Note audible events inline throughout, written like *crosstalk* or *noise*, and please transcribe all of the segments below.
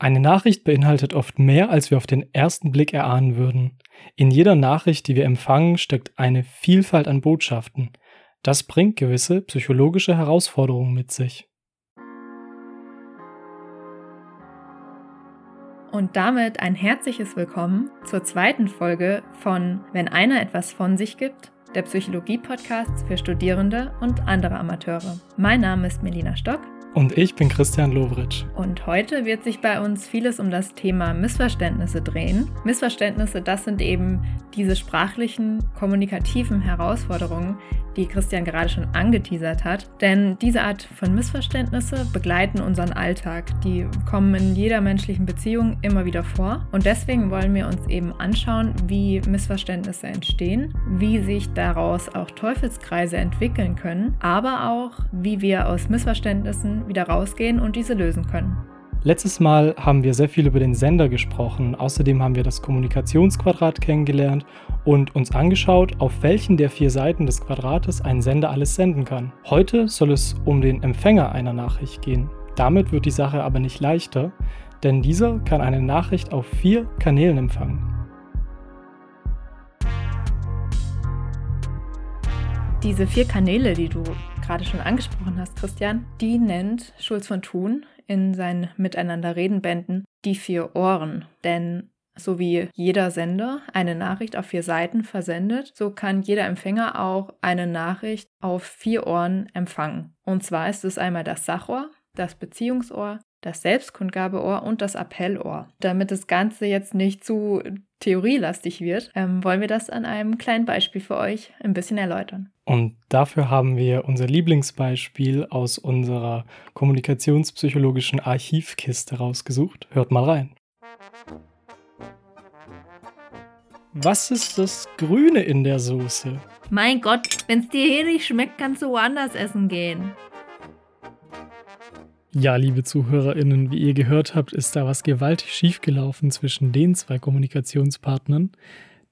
Eine Nachricht beinhaltet oft mehr, als wir auf den ersten Blick erahnen würden. In jeder Nachricht, die wir empfangen, steckt eine Vielfalt an Botschaften. Das bringt gewisse psychologische Herausforderungen mit sich. Und damit ein herzliches Willkommen zur zweiten Folge von Wenn einer etwas von sich gibt, der Psychologie-Podcast für Studierende und andere Amateure. Mein Name ist Melina Stock und ich bin Christian Lovritsch. Und heute wird sich bei uns vieles um das Thema Missverständnisse drehen. Missverständnisse, das sind eben diese sprachlichen, kommunikativen Herausforderungen, die Christian gerade schon angeteasert hat. Denn diese Art von Missverständnisse begleiten unseren Alltag. Die kommen in jeder menschlichen Beziehung immer wieder vor. Und deswegen wollen wir uns eben anschauen, wie Missverständnisse entstehen, wie sich daraus auch Teufelskreise entwickeln können, aber auch, wie wir aus Missverständnissen wieder rausgehen und diese lösen können. Letztes Mal haben wir sehr viel über den Sender gesprochen. Außerdem haben wir das Kommunikationsquadrat kennengelernt und uns angeschaut, auf welchen der vier Seiten des Quadrates ein Sender alles senden kann. Heute soll es um den Empfänger einer Nachricht gehen. Damit wird die Sache aber nicht leichter, denn dieser kann eine Nachricht auf vier Kanälen empfangen. Diese vier Kanäle, die du gerade schon angesprochen hast, Christian, die nennt Schulz von Thun in seinen Miteinander-Reden-Bänden die vier Ohren. Denn so wie jeder Sender eine Nachricht auf vier Seiten versendet, so kann jeder Empfänger auch eine Nachricht auf vier Ohren empfangen. Und zwar ist es einmal das Sachohr, das Beziehungsohr, das Selbstkundgabeohr und das Appellohr. Damit das Ganze jetzt nicht zu theorielastig wird, ähm, wollen wir das an einem kleinen Beispiel für euch ein bisschen erläutern. Und dafür haben wir unser Lieblingsbeispiel aus unserer kommunikationspsychologischen Archivkiste rausgesucht. Hört mal rein. Was ist das Grüne in der Soße? Mein Gott, wenn's dir hier nicht schmeckt, kannst du woanders essen gehen. Ja, liebe ZuhörerInnen, wie ihr gehört habt, ist da was gewaltig schiefgelaufen zwischen den zwei Kommunikationspartnern.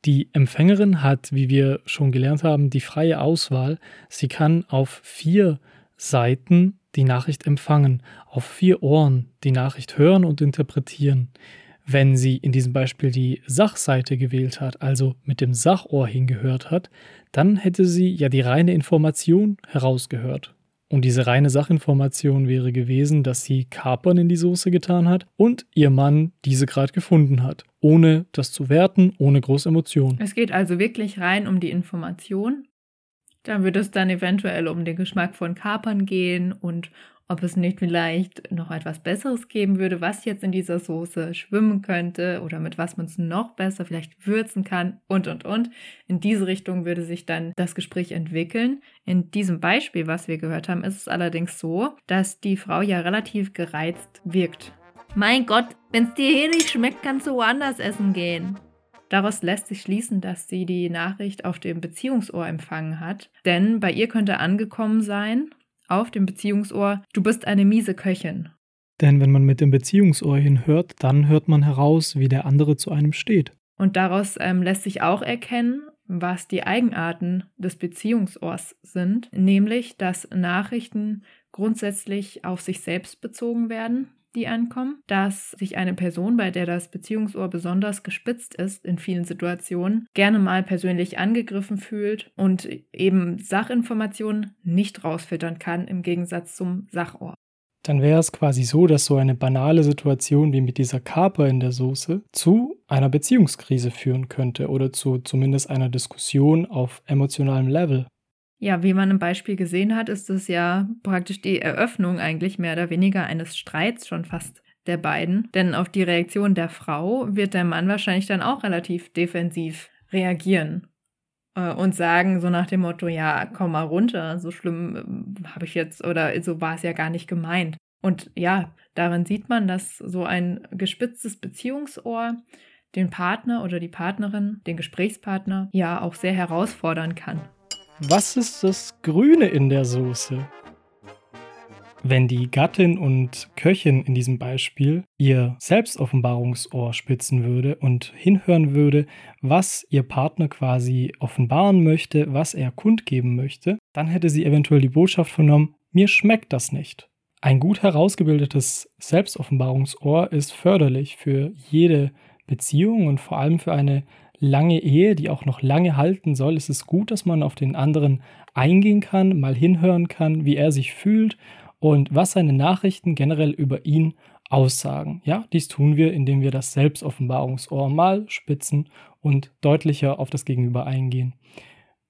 Die Empfängerin hat, wie wir schon gelernt haben, die freie Auswahl. Sie kann auf vier Seiten die Nachricht empfangen, auf vier Ohren die Nachricht hören und interpretieren. Wenn sie in diesem Beispiel die Sachseite gewählt hat, also mit dem Sachohr hingehört hat, dann hätte sie ja die reine Information herausgehört. Und diese reine Sachinformation wäre gewesen, dass sie Kapern in die Soße getan hat und ihr Mann diese gerade gefunden hat, ohne das zu werten, ohne große Emotion. Es geht also wirklich rein um die Information. Dann würde es dann eventuell um den Geschmack von Kapern gehen und ob es nicht vielleicht noch etwas Besseres geben würde, was jetzt in dieser Soße schwimmen könnte oder mit was man es noch besser vielleicht würzen kann und, und, und. In diese Richtung würde sich dann das Gespräch entwickeln. In diesem Beispiel, was wir gehört haben, ist es allerdings so, dass die Frau ja relativ gereizt wirkt. Mein Gott, wenn es dir hier nicht schmeckt, kannst du woanders essen gehen. Daraus lässt sich schließen, dass sie die Nachricht auf dem Beziehungsohr empfangen hat, denn bei ihr könnte angekommen sein, auf dem Beziehungsohr, du bist eine miese Köchin. Denn wenn man mit dem Beziehungsohr hinhört, dann hört man heraus, wie der andere zu einem steht. Und daraus ähm, lässt sich auch erkennen, was die Eigenarten des Beziehungsohrs sind, nämlich dass Nachrichten grundsätzlich auf sich selbst bezogen werden die ankommen, dass sich eine Person, bei der das Beziehungsohr besonders gespitzt ist in vielen Situationen, gerne mal persönlich angegriffen fühlt und eben Sachinformationen nicht rausfiltern kann im Gegensatz zum Sachohr. Dann wäre es quasi so, dass so eine banale Situation wie mit dieser Kaper in der Soße zu einer Beziehungskrise führen könnte oder zu zumindest einer Diskussion auf emotionalem Level. Ja, wie man im Beispiel gesehen hat, ist es ja praktisch die Eröffnung eigentlich mehr oder weniger eines Streits schon fast der beiden. Denn auf die Reaktion der Frau wird der Mann wahrscheinlich dann auch relativ defensiv reagieren äh, und sagen so nach dem Motto, ja, komm mal runter, so schlimm äh, habe ich jetzt oder so war es ja gar nicht gemeint. Und ja, darin sieht man, dass so ein gespitztes Beziehungsohr den Partner oder die Partnerin, den Gesprächspartner ja auch sehr herausfordern kann. Was ist das Grüne in der Soße? Wenn die Gattin und Köchin in diesem Beispiel ihr Selbstoffenbarungsohr spitzen würde und hinhören würde, was ihr Partner quasi offenbaren möchte, was er kundgeben möchte, dann hätte sie eventuell die Botschaft vernommen, mir schmeckt das nicht. Ein gut herausgebildetes Selbstoffenbarungsohr ist förderlich für jede Beziehung und vor allem für eine lange Ehe, die auch noch lange halten soll. Es ist gut, dass man auf den anderen eingehen kann, mal hinhören kann, wie er sich fühlt und was seine Nachrichten generell über ihn aussagen. Ja, dies tun wir, indem wir das Selbstoffenbarungsohr mal spitzen und deutlicher auf das Gegenüber eingehen.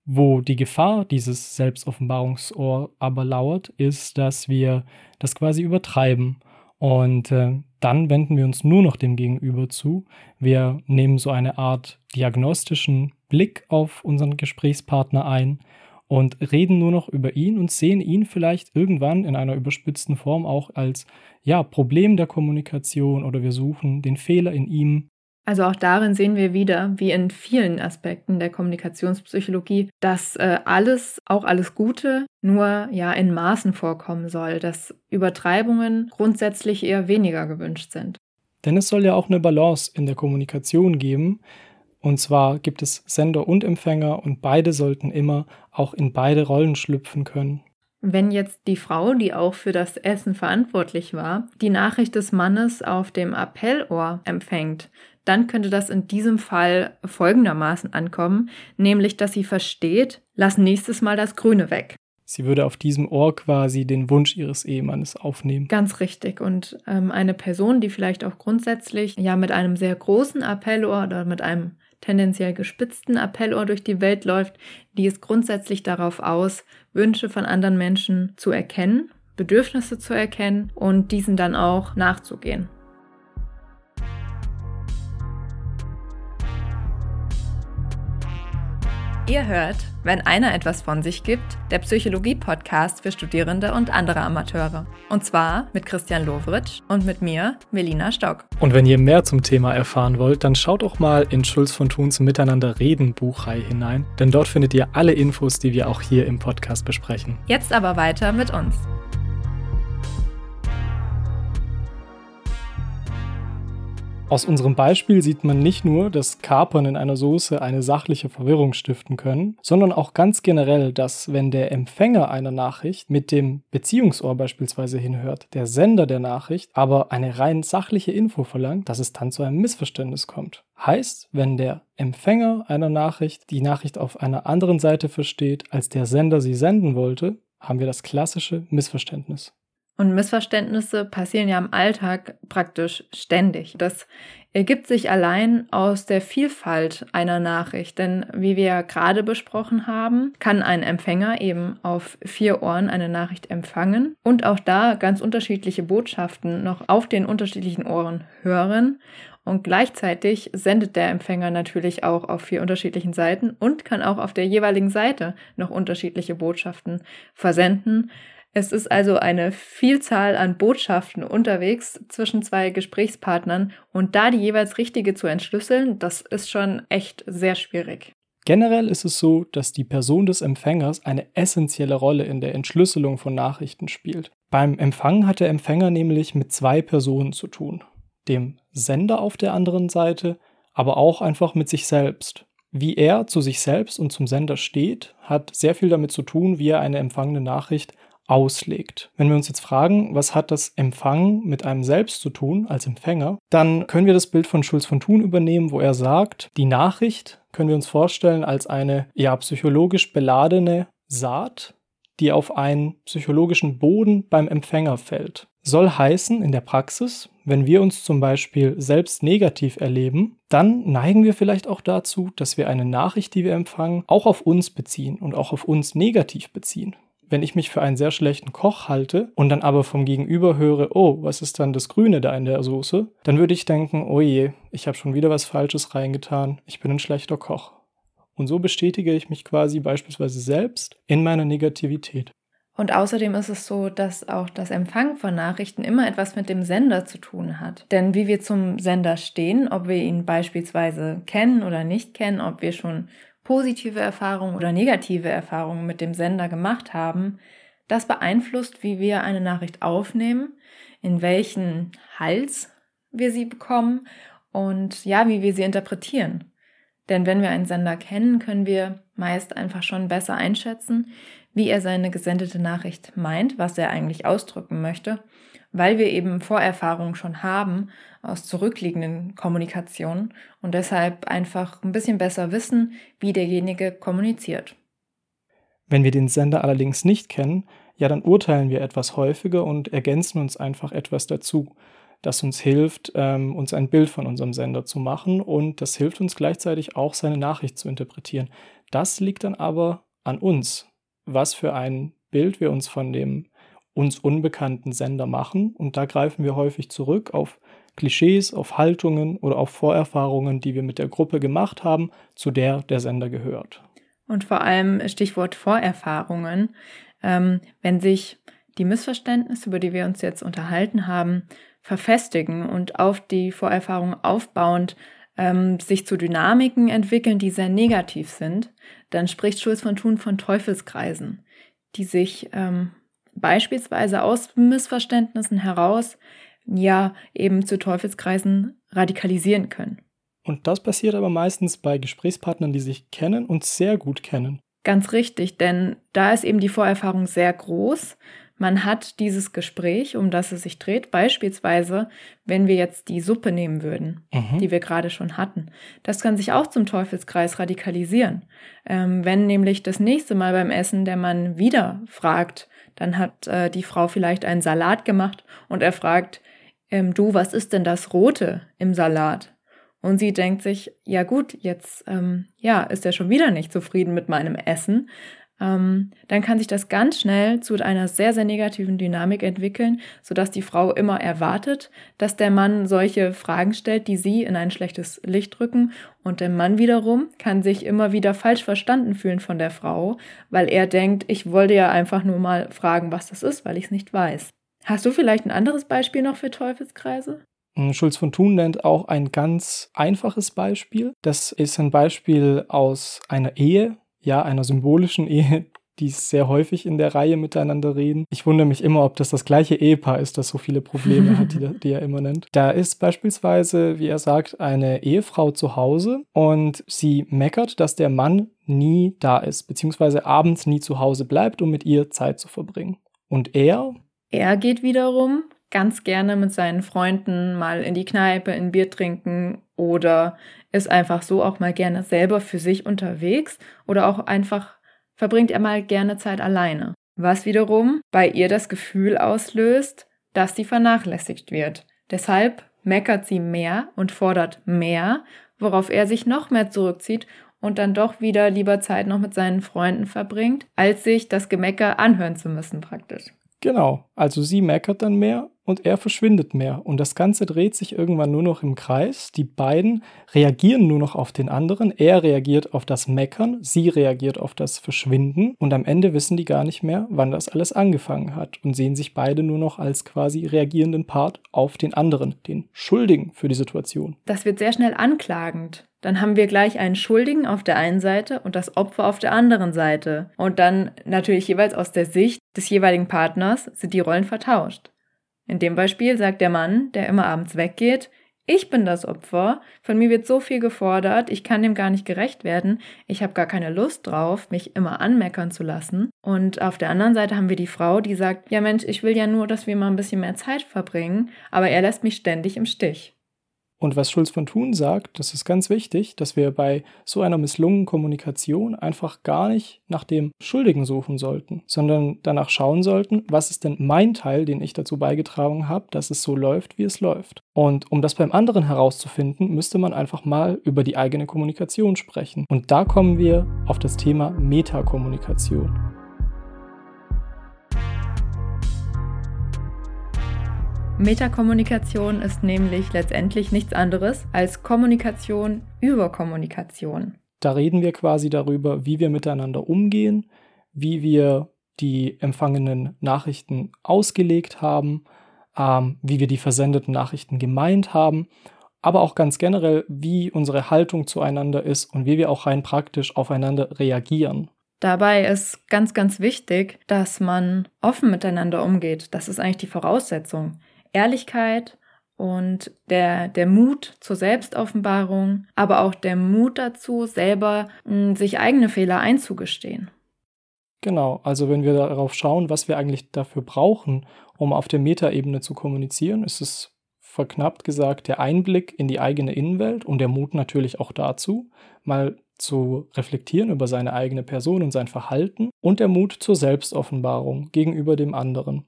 Wo die Gefahr dieses Selbstoffenbarungsohr aber lauert, ist, dass wir das quasi übertreiben und äh, dann wenden wir uns nur noch dem Gegenüber zu. Wir nehmen so eine Art diagnostischen Blick auf unseren Gesprächspartner ein und reden nur noch über ihn und sehen ihn vielleicht irgendwann in einer überspitzten Form auch als ja, Problem der Kommunikation oder wir suchen den Fehler in ihm also auch darin sehen wir wieder, wie in vielen Aspekten der Kommunikationspsychologie, dass äh, alles, auch alles Gute, nur ja in Maßen vorkommen soll, dass Übertreibungen grundsätzlich eher weniger gewünscht sind. Denn es soll ja auch eine Balance in der Kommunikation geben. Und zwar gibt es Sender und Empfänger und beide sollten immer auch in beide Rollen schlüpfen können. Wenn jetzt die Frau, die auch für das Essen verantwortlich war, die Nachricht des Mannes auf dem Appellohr empfängt, dann könnte das in diesem Fall folgendermaßen ankommen, nämlich dass sie versteht, lass nächstes Mal das Grüne weg. Sie würde auf diesem Ohr quasi den Wunsch ihres Ehemannes aufnehmen. Ganz richtig. Und ähm, eine Person, die vielleicht auch grundsätzlich ja mit einem sehr großen Appellohr oder mit einem tendenziell gespitzten Appellohr durch die Welt läuft, die ist grundsätzlich darauf aus, Wünsche von anderen Menschen zu erkennen, Bedürfnisse zu erkennen und diesen dann auch nachzugehen. Ihr hört, wenn einer etwas von sich gibt, der Psychologie-Podcast für Studierende und andere Amateure. Und zwar mit Christian Lovritsch und mit mir, Melina Stock. Und wenn ihr mehr zum Thema erfahren wollt, dann schaut auch mal in Schulz von Thuns Miteinander reden Buchreihe hinein, denn dort findet ihr alle Infos, die wir auch hier im Podcast besprechen. Jetzt aber weiter mit uns. Aus unserem Beispiel sieht man nicht nur, dass Kapern in einer Soße eine sachliche Verwirrung stiften können, sondern auch ganz generell, dass wenn der Empfänger einer Nachricht mit dem Beziehungsohr beispielsweise hinhört, der Sender der Nachricht aber eine rein sachliche Info verlangt, dass es dann zu einem Missverständnis kommt. Heißt, wenn der Empfänger einer Nachricht die Nachricht auf einer anderen Seite versteht, als der Sender sie senden wollte, haben wir das klassische Missverständnis. Und Missverständnisse passieren ja im Alltag praktisch ständig. Das ergibt sich allein aus der Vielfalt einer Nachricht. Denn wie wir gerade besprochen haben, kann ein Empfänger eben auf vier Ohren eine Nachricht empfangen und auch da ganz unterschiedliche Botschaften noch auf den unterschiedlichen Ohren hören. Und gleichzeitig sendet der Empfänger natürlich auch auf vier unterschiedlichen Seiten und kann auch auf der jeweiligen Seite noch unterschiedliche Botschaften versenden. Es ist also eine Vielzahl an Botschaften unterwegs zwischen zwei Gesprächspartnern und da die jeweils richtige zu entschlüsseln, das ist schon echt sehr schwierig. Generell ist es so, dass die Person des Empfängers eine essentielle Rolle in der Entschlüsselung von Nachrichten spielt. Beim Empfang hat der Empfänger nämlich mit zwei Personen zu tun. Dem Sender auf der anderen Seite, aber auch einfach mit sich selbst. Wie er zu sich selbst und zum Sender steht, hat sehr viel damit zu tun, wie er eine empfangene Nachricht auslegt. Wenn wir uns jetzt fragen, was hat das Empfangen mit einem selbst zu tun als Empfänger, dann können wir das Bild von Schulz von Thun übernehmen, wo er sagt, die Nachricht können wir uns vorstellen als eine ja psychologisch beladene Saat, die auf einen psychologischen Boden beim Empfänger fällt. Soll heißen, in der Praxis, wenn wir uns zum Beispiel selbst negativ erleben, dann neigen wir vielleicht auch dazu, dass wir eine Nachricht, die wir empfangen, auch auf uns beziehen und auch auf uns negativ beziehen wenn ich mich für einen sehr schlechten Koch halte und dann aber vom Gegenüber höre, oh, was ist dann das Grüne da in der Soße, dann würde ich denken, oh je, ich habe schon wieder was Falsches reingetan, ich bin ein schlechter Koch. Und so bestätige ich mich quasi beispielsweise selbst in meiner Negativität. Und außerdem ist es so, dass auch das Empfangen von Nachrichten immer etwas mit dem Sender zu tun hat. Denn wie wir zum Sender stehen, ob wir ihn beispielsweise kennen oder nicht kennen, ob wir schon positive Erfahrungen oder negative Erfahrungen mit dem Sender gemacht haben, das beeinflusst, wie wir eine Nachricht aufnehmen, in welchen Hals wir sie bekommen und ja, wie wir sie interpretieren. Denn wenn wir einen Sender kennen, können wir meist einfach schon besser einschätzen, wie er seine gesendete Nachricht meint, was er eigentlich ausdrücken möchte, weil wir eben Vorerfahrungen schon haben aus zurückliegenden Kommunikationen und deshalb einfach ein bisschen besser wissen, wie derjenige kommuniziert. Wenn wir den Sender allerdings nicht kennen, ja, dann urteilen wir etwas häufiger und ergänzen uns einfach etwas dazu, das uns hilft, ähm, uns ein Bild von unserem Sender zu machen und das hilft uns gleichzeitig auch, seine Nachricht zu interpretieren. Das liegt dann aber an uns, was für ein Bild wir uns von dem uns unbekannten Sender machen und da greifen wir häufig zurück auf Klischees, auf Haltungen oder auf Vorerfahrungen, die wir mit der Gruppe gemacht haben, zu der der Sender gehört. Und vor allem Stichwort Vorerfahrungen. Ähm, wenn sich die Missverständnisse, über die wir uns jetzt unterhalten haben, verfestigen und auf die Vorerfahrung aufbauend ähm, sich zu Dynamiken entwickeln, die sehr negativ sind, dann spricht Schulz von Thun von Teufelskreisen, die sich ähm, beispielsweise aus Missverständnissen heraus ja eben zu Teufelskreisen radikalisieren können. Und das passiert aber meistens bei Gesprächspartnern, die sich kennen und sehr gut kennen. Ganz richtig, denn da ist eben die Vorerfahrung sehr groß. Man hat dieses Gespräch, um das es sich dreht, beispielsweise, wenn wir jetzt die Suppe nehmen würden, mhm. die wir gerade schon hatten. Das kann sich auch zum Teufelskreis radikalisieren. Ähm, wenn nämlich das nächste Mal beim Essen der Mann wieder fragt, dann hat äh, die Frau vielleicht einen Salat gemacht und er fragt, ähm, du, was ist denn das Rote im Salat? Und sie denkt sich, ja gut, jetzt ähm, ja, ist er schon wieder nicht zufrieden mit meinem Essen. Ähm, dann kann sich das ganz schnell zu einer sehr, sehr negativen Dynamik entwickeln, sodass die Frau immer erwartet, dass der Mann solche Fragen stellt, die sie in ein schlechtes Licht rücken. Und der Mann wiederum kann sich immer wieder falsch verstanden fühlen von der Frau, weil er denkt, ich wollte ja einfach nur mal fragen, was das ist, weil ich es nicht weiß. Hast du vielleicht ein anderes Beispiel noch für Teufelskreise? Hm, Schulz von Thun nennt auch ein ganz einfaches Beispiel. Das ist ein Beispiel aus einer Ehe, ja, einer symbolischen *laughs* Ehe, die sehr häufig in der Reihe miteinander reden. Ich wundere mich immer, ob das das gleiche Ehepaar ist, das so viele Probleme hat, die, die, er immer nennt. Da ist beispielsweise, wie er sagt, eine Ehefrau zu Hause und sie meckert, dass der Mann nie da ist, beziehungsweise abends nie zu Hause bleibt, um mit ihr Zeit zu verbringen. Und er? Er geht wiederum ganz gerne mit seinen Freunden mal in die Kneipe, in Bier trinken oder ist einfach so auch mal gerne selber für sich unterwegs oder auch einfach verbringt er mal gerne Zeit alleine. Was wiederum bei ihr das Gefühl auslöst, dass sie vernachlässigt wird. Deshalb meckert sie mehr und fordert mehr, worauf er sich noch mehr zurückzieht und dann doch wieder lieber Zeit noch mit seinen Freunden verbringt, als sich das Gemecker anhören zu müssen praktisch. Genau, also sie meckert dann mehr und er verschwindet mehr. Und das Ganze dreht sich irgendwann nur noch im Kreis. Die beiden reagieren nur noch auf den anderen. Er reagiert auf das Meckern, sie reagiert auf das Verschwinden. Und am Ende wissen die gar nicht mehr, wann das alles angefangen hat und sehen sich beide nur noch als quasi reagierenden Part auf den anderen, den Schuldigen für die Situation. Das wird sehr schnell anklagend. Dann haben wir gleich einen Schuldigen auf der einen Seite und das Opfer auf der anderen Seite. Und dann natürlich jeweils aus der Sicht des jeweiligen Partners sind die Rollen vertauscht. In dem Beispiel sagt der Mann, der immer abends weggeht, ich bin das Opfer, von mir wird so viel gefordert, ich kann dem gar nicht gerecht werden, ich habe gar keine Lust drauf, mich immer anmeckern zu lassen. Und auf der anderen Seite haben wir die Frau, die sagt, ja Mensch, ich will ja nur, dass wir mal ein bisschen mehr Zeit verbringen, aber er lässt mich ständig im Stich. Und was Schulz von Thun sagt, das ist ganz wichtig, dass wir bei so einer misslungenen Kommunikation einfach gar nicht nach dem Schuldigen suchen sollten, sondern danach schauen sollten, was ist denn mein Teil, den ich dazu beigetragen habe, dass es so läuft, wie es läuft. Und um das beim anderen herauszufinden, müsste man einfach mal über die eigene Kommunikation sprechen. Und da kommen wir auf das Thema Metakommunikation. Metakommunikation ist nämlich letztendlich nichts anderes als Kommunikation über Kommunikation. Da reden wir quasi darüber, wie wir miteinander umgehen, wie wir die empfangenen Nachrichten ausgelegt haben, ähm, wie wir die versendeten Nachrichten gemeint haben, aber auch ganz generell, wie unsere Haltung zueinander ist und wie wir auch rein praktisch aufeinander reagieren. Dabei ist ganz, ganz wichtig, dass man offen miteinander umgeht. Das ist eigentlich die Voraussetzung. Ehrlichkeit und der, der Mut zur Selbstoffenbarung, aber auch der Mut dazu, selber hm, sich eigene Fehler einzugestehen. Genau, also wenn wir darauf schauen, was wir eigentlich dafür brauchen, um auf der Metaebene zu kommunizieren, ist es verknappt gesagt der Einblick in die eigene Innenwelt und der Mut natürlich auch dazu, mal zu reflektieren über seine eigene Person und sein Verhalten und der Mut zur Selbstoffenbarung gegenüber dem anderen.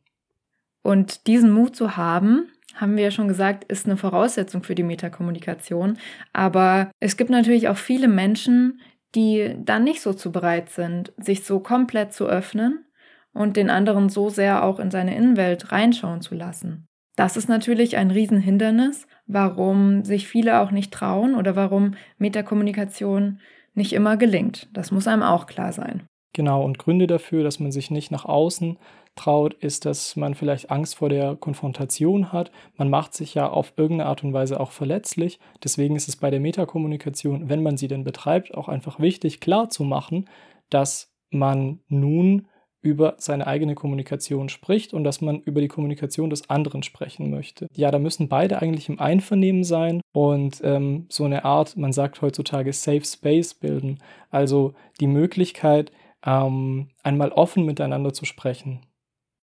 Und diesen Mut zu haben, haben wir ja schon gesagt, ist eine Voraussetzung für die Metakommunikation. Aber es gibt natürlich auch viele Menschen, die dann nicht so zu bereit sind, sich so komplett zu öffnen und den anderen so sehr auch in seine Innenwelt reinschauen zu lassen. Das ist natürlich ein Riesenhindernis, warum sich viele auch nicht trauen oder warum Metakommunikation nicht immer gelingt. Das muss einem auch klar sein. Genau, und Gründe dafür, dass man sich nicht nach außen traut, ist, dass man vielleicht Angst vor der Konfrontation hat. Man macht sich ja auf irgendeine Art und Weise auch verletzlich. Deswegen ist es bei der Metakommunikation, wenn man sie denn betreibt, auch einfach wichtig, klar zu machen, dass man nun über seine eigene Kommunikation spricht und dass man über die Kommunikation des anderen sprechen möchte. Ja, da müssen beide eigentlich im Einvernehmen sein und ähm, so eine Art, man sagt heutzutage, Safe Space bilden. Also die Möglichkeit, ähm, einmal offen miteinander zu sprechen.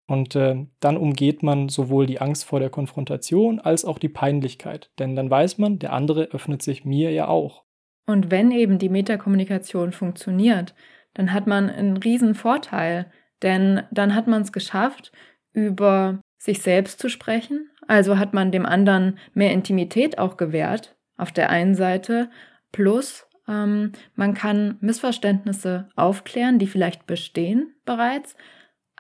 Und äh, dann umgeht man sowohl die Angst vor der Konfrontation als auch die Peinlichkeit. Denn dann weiß man, der andere öffnet sich mir ja auch. Und wenn eben die Metakommunikation funktioniert, dann hat man einen riesen Vorteil, denn dann hat man es geschafft, über sich selbst zu sprechen. Also hat man dem anderen mehr Intimität auch gewährt, auf der einen Seite, plus ähm, man kann Missverständnisse aufklären, die vielleicht bestehen bereits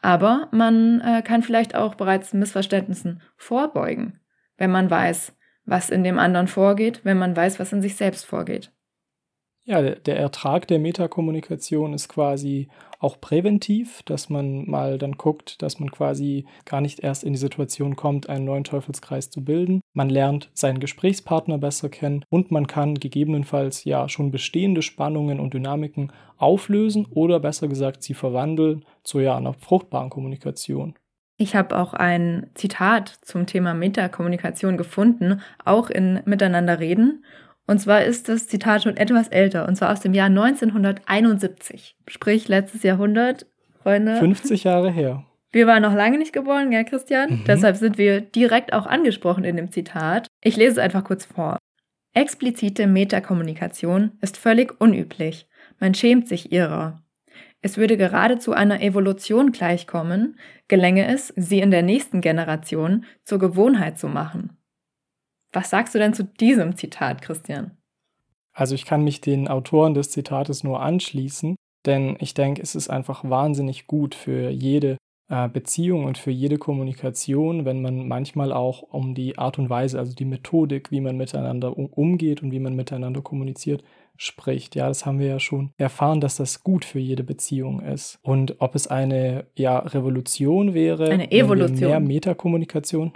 aber man äh, kann vielleicht auch bereits Missverständnissen vorbeugen, wenn man weiß, was in dem anderen vorgeht, wenn man weiß, was in sich selbst vorgeht. Ja, der Ertrag der Metakommunikation ist quasi auch präventiv, dass man mal dann guckt, dass man quasi gar nicht erst in die Situation kommt, einen neuen Teufelskreis zu bilden. Man lernt seinen Gesprächspartner besser kennen und man kann gegebenenfalls ja schon bestehende Spannungen und Dynamiken auflösen oder besser gesagt sie verwandeln zu ja einer fruchtbaren Kommunikation. Ich habe auch ein Zitat zum Thema Metakommunikation gefunden, auch in Miteinander reden. Und zwar ist das Zitat schon etwas älter, und zwar aus dem Jahr 1971. Sprich, letztes Jahrhundert, Freunde. 50 Jahre her. Wir waren noch lange nicht geboren, ja, Christian? Mhm. Deshalb sind wir direkt auch angesprochen in dem Zitat. Ich lese es einfach kurz vor. Explizite Metakommunikation ist völlig unüblich. Man schämt sich ihrer. Es würde geradezu einer Evolution gleichkommen, gelänge es, sie in der nächsten Generation zur Gewohnheit zu machen. Was sagst du denn zu diesem Zitat, Christian? Also ich kann mich den Autoren des Zitates nur anschließen, denn ich denke, es ist einfach wahnsinnig gut für jede äh, Beziehung und für jede Kommunikation, wenn man manchmal auch um die Art und Weise, also die Methodik, wie man miteinander umgeht und wie man miteinander kommuniziert, spricht. Ja, das haben wir ja schon erfahren, dass das gut für jede Beziehung ist. Und ob es eine ja, Revolution wäre, eine Evolution. mehr Metakommunikation,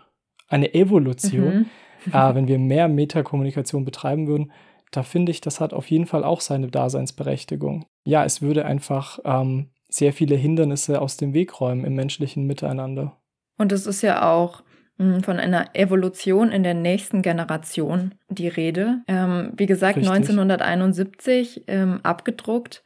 eine Evolution, mhm äh, wenn wir mehr Metakommunikation betreiben würden, da finde ich, das hat auf jeden Fall auch seine Daseinsberechtigung. Ja, es würde einfach ähm, sehr viele Hindernisse aus dem Weg räumen im menschlichen Miteinander. Und es ist ja auch hm, von einer Evolution in der nächsten Generation die Rede. Ähm, wie gesagt, Richtig. 1971 ähm, abgedruckt.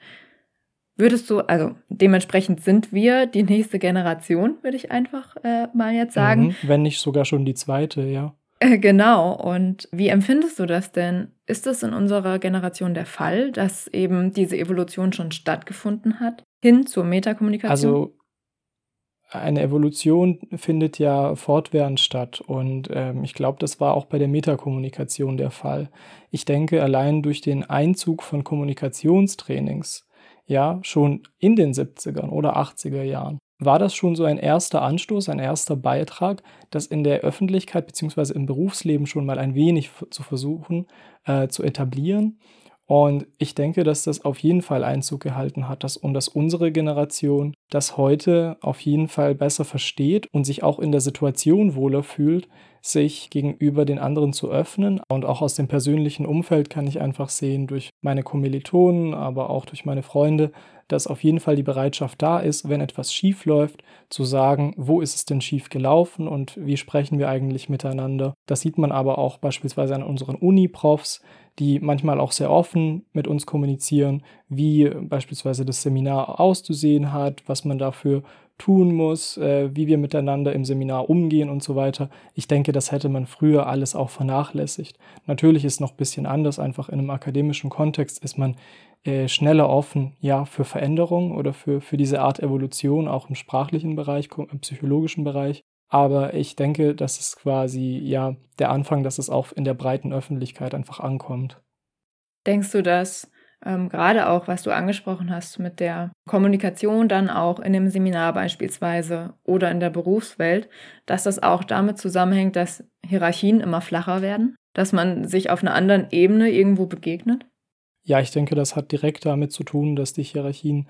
Würdest du, also dementsprechend sind wir die nächste Generation, würde ich einfach äh, mal jetzt sagen. Mhm, wenn nicht sogar schon die zweite, ja. Äh, genau. Und wie empfindest du das denn? Ist das in unserer Generation der Fall, dass eben diese Evolution schon stattgefunden hat hin zur Metakommunikation? Also eine Evolution findet ja fortwährend statt und ähm, ich glaube, das war auch bei der Metakommunikation der Fall. Ich denke, allein durch den Einzug von Kommunikationstrainings, ja, schon in den 70er oder 80er Jahren, war das schon so ein erster Anstoß, ein erster Beitrag, das in der Öffentlichkeit bzw. im Berufsleben schon mal ein wenig zu versuchen äh, zu etablieren. Und ich denke, dass das auf jeden Fall Einzug gehalten hat dass, und dass unsere Generation das heute auf jeden Fall besser versteht und sich auch in der Situation wohler fühlt, sich gegenüber den anderen zu öffnen. Und auch aus dem persönlichen Umfeld kann ich einfach sehen, durch meine Kommilitonen, aber auch durch meine Freunde, dass auf jeden Fall die Bereitschaft da ist, wenn etwas schief läuft, zu sagen, wo ist es denn schief gelaufen und wie sprechen wir eigentlich miteinander. Das sieht man aber auch beispielsweise an unseren Uni-Profs, die manchmal auch sehr offen mit uns kommunizieren, wie beispielsweise das Seminar auszusehen hat, was man dafür tun muss, äh, wie wir miteinander im Seminar umgehen und so weiter. Ich denke, das hätte man früher alles auch vernachlässigt. Natürlich ist es noch ein bisschen anders, einfach in einem akademischen Kontext ist man äh, schneller offen, ja, für Veränderung oder für, für diese Art Evolution, auch im sprachlichen Bereich, im psychologischen Bereich. Aber ich denke, das ist quasi ja der Anfang, dass es auch in der breiten Öffentlichkeit einfach ankommt. Denkst du, dass ähm, gerade auch, was du angesprochen hast mit der Kommunikation dann auch in dem Seminar beispielsweise oder in der Berufswelt, dass das auch damit zusammenhängt, dass Hierarchien immer flacher werden, dass man sich auf einer anderen Ebene irgendwo begegnet? Ja, ich denke, das hat direkt damit zu tun, dass die Hierarchien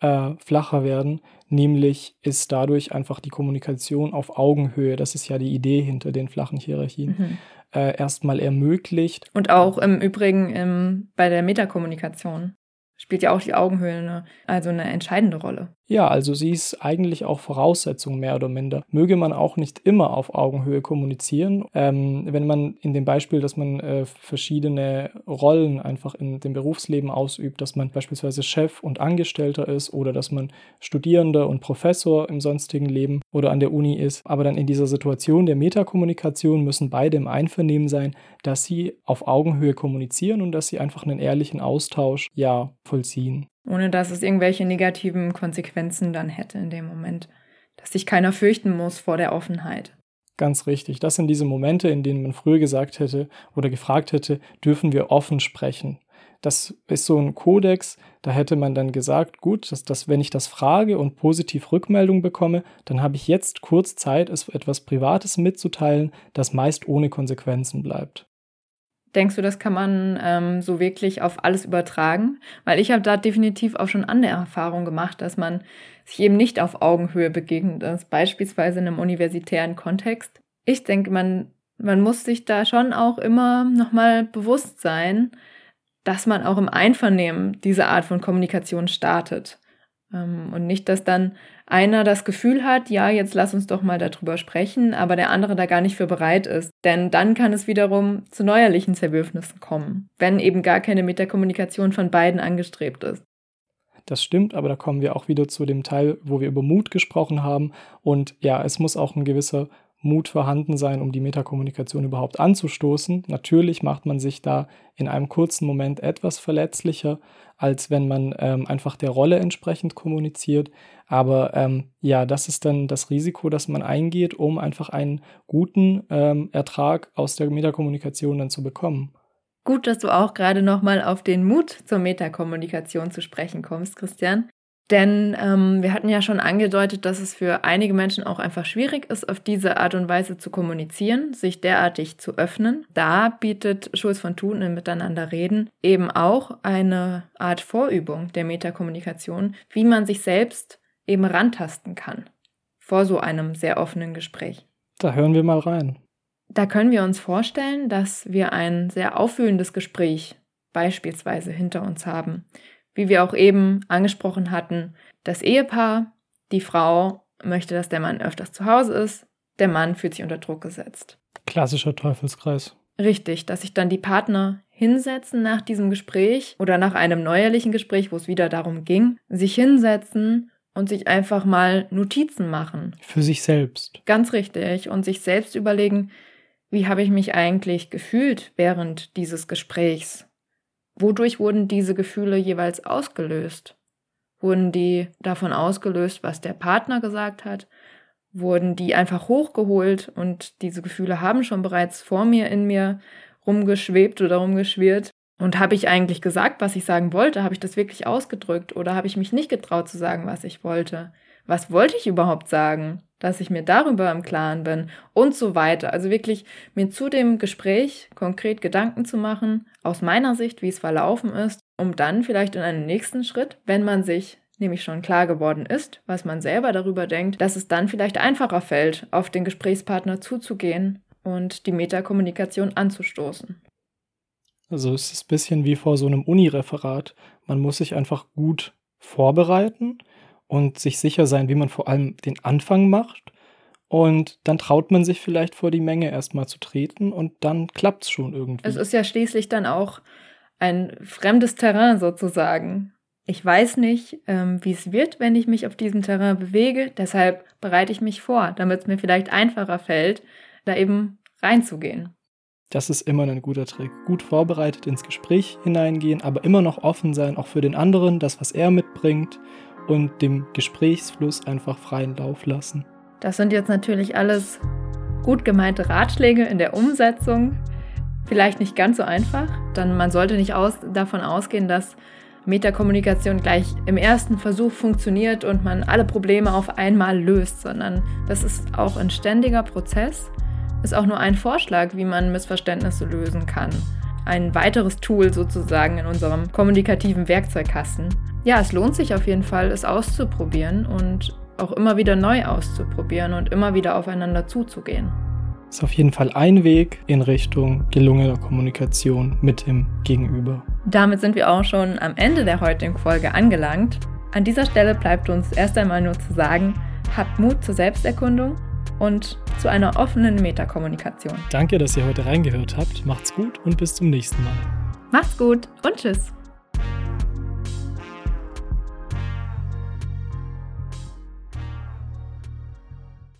äh, flacher werden. Nämlich ist dadurch einfach die Kommunikation auf Augenhöhe, das ist ja die Idee hinter den flachen Hierarchien, mhm. äh, erstmal ermöglicht. Und auch im Übrigen im, bei der Metakommunikation spielt ja auch die Augenhöhe eine, also eine entscheidende Rolle. Ja, also sie ist eigentlich auch Voraussetzung mehr oder minder. Möge man auch nicht immer auf Augenhöhe kommunizieren. Ähm, wenn man in dem Beispiel, dass man äh, verschiedene Rollen einfach in dem Berufsleben ausübt, dass man beispielsweise Chef und Angestellter ist oder dass man Studierender und Professor im sonstigen Leben oder an der Uni ist. Aber dann in dieser Situation der Metakommunikation müssen beide im Einvernehmen sein, dass sie auf Augenhöhe kommunizieren und dass sie einfach einen ehrlichen Austausch ja vollziehen ohne dass es irgendwelche negativen Konsequenzen dann hätte in dem Moment, dass sich keiner fürchten muss vor der Offenheit. Ganz richtig. Das sind diese Momente, in denen man früher gesagt hätte oder gefragt hätte, dürfen wir offen sprechen. Das ist so ein Kodex, da hätte man dann gesagt, gut, dass, dass wenn ich das frage und positiv Rückmeldung bekomme, dann habe ich jetzt kurz Zeit, es etwas Privates mitzuteilen, das meist ohne Konsequenzen bleibt. Denkst du, das kann man ähm, so wirklich auf alles übertragen? Weil ich habe da definitiv auch schon andere Erfahrungen gemacht, dass man sich eben nicht auf Augenhöhe begegnet ist, beispielsweise in einem universitären Kontext. Ich denke, man, man muss sich da schon auch immer nochmal bewusst sein, dass man auch im Einvernehmen diese Art von Kommunikation startet. Ähm, und nicht, dass dann einer das Gefühl hat, ja, jetzt lass uns doch mal darüber sprechen, aber der andere da gar nicht für bereit ist. Denn dann kann es wiederum zu neuerlichen Zerwürfnissen kommen, wenn eben gar keine Metakommunikation von beiden angestrebt ist. Das stimmt, aber da kommen wir auch wieder zu dem Teil, wo wir über Mut gesprochen haben. Und ja, es muss auch ein gewisser Mut vorhanden sein, um die Metakommunikation überhaupt anzustoßen. Natürlich macht man sich da in einem kurzen Moment etwas verletzlicher, als wenn man ähm, einfach der Rolle entsprechend kommuniziert. Aber ähm, ja, das ist dann das Risiko, das man eingeht, um einfach einen guten ähm, Ertrag aus der Metakommunikation dann zu bekommen. Gut, dass du auch gerade nochmal auf den Mut zur Metakommunikation zu sprechen kommst, Christian. Denn ähm, wir hatten ja schon angedeutet, dass es für einige Menschen auch einfach schwierig ist, auf diese Art und Weise zu kommunizieren, sich derartig zu öffnen. Da bietet Schulz von Thun im Miteinander reden eben auch eine Art Vorübung der Metakommunikation, wie man sich selbst eben rantasten kann vor so einem sehr offenen Gespräch. Da hören wir mal rein. Da können wir uns vorstellen, dass wir ein sehr auffühlendes Gespräch beispielsweise hinter uns haben wie wir auch eben angesprochen hatten, das Ehepaar, die Frau möchte, dass der Mann öfters zu Hause ist, der Mann fühlt sich unter Druck gesetzt. Klassischer Teufelskreis. Richtig, dass sich dann die Partner hinsetzen nach diesem Gespräch oder nach einem neuerlichen Gespräch, wo es wieder darum ging, sich hinsetzen und sich einfach mal Notizen machen. Für sich selbst. Ganz richtig. Und sich selbst überlegen, wie habe ich mich eigentlich gefühlt während dieses Gesprächs? Wodurch wurden diese Gefühle jeweils ausgelöst? Wurden die davon ausgelöst, was der Partner gesagt hat? Wurden die einfach hochgeholt und diese Gefühle haben schon bereits vor mir in mir rumgeschwebt oder rumgeschwirrt? Und habe ich eigentlich gesagt, was ich sagen wollte? Habe ich das wirklich ausgedrückt oder habe ich mich nicht getraut zu sagen, was ich wollte? Was wollte ich überhaupt sagen? dass ich mir darüber im Klaren bin und so weiter. Also wirklich mir zu dem Gespräch konkret Gedanken zu machen, aus meiner Sicht, wie es verlaufen ist, um dann vielleicht in einem nächsten Schritt, wenn man sich nämlich schon klar geworden ist, was man selber darüber denkt, dass es dann vielleicht einfacher fällt, auf den Gesprächspartner zuzugehen und die Metakommunikation anzustoßen. Also es ist ein bisschen wie vor so einem Unireferat. Man muss sich einfach gut vorbereiten und sich sicher sein, wie man vor allem den Anfang macht Und dann traut man sich vielleicht vor die Menge erstmal zu treten und dann klappt es schon irgendwie. Es ist ja schließlich dann auch ein fremdes Terrain sozusagen. Ich weiß nicht, ähm, wie es wird, wenn ich mich auf diesem Terrain bewege. Deshalb bereite ich mich vor, damit es mir vielleicht einfacher fällt, da eben reinzugehen. Das ist immer ein guter Trick. Gut vorbereitet ins Gespräch hineingehen, aber immer noch offen sein, auch für den anderen, das, was er mitbringt und dem Gesprächsfluss einfach freien Lauf lassen. Das sind jetzt natürlich alles gut gemeinte Ratschläge in der Umsetzung. Vielleicht nicht ganz so einfach, denn man sollte nicht aus, davon ausgehen, dass Metakommunikation gleich im ersten Versuch funktioniert und man alle Probleme auf einmal löst, sondern das ist auch ein ständiger Prozess ist auch nur ein Vorschlag, wie man Missverständnisse lösen kann. Ein weiteres Tool sozusagen in unserem kommunikativen Werkzeugkasten. Ja, es lohnt sich auf jeden Fall, es auszuprobieren und auch immer wieder neu auszuprobieren und immer wieder aufeinander zuzugehen. Ist auf jeden Fall ein Weg in Richtung gelungener Kommunikation mit dem Gegenüber. Damit sind wir auch schon am Ende der heutigen Folge angelangt. An dieser Stelle bleibt uns erst einmal nur zu sagen, habt Mut zur Selbsterkundung und zu einer offenen Metakommunikation. Danke, dass ihr heute reingehört habt. Macht's gut und bis zum nächsten Mal. Macht's gut und tschüss.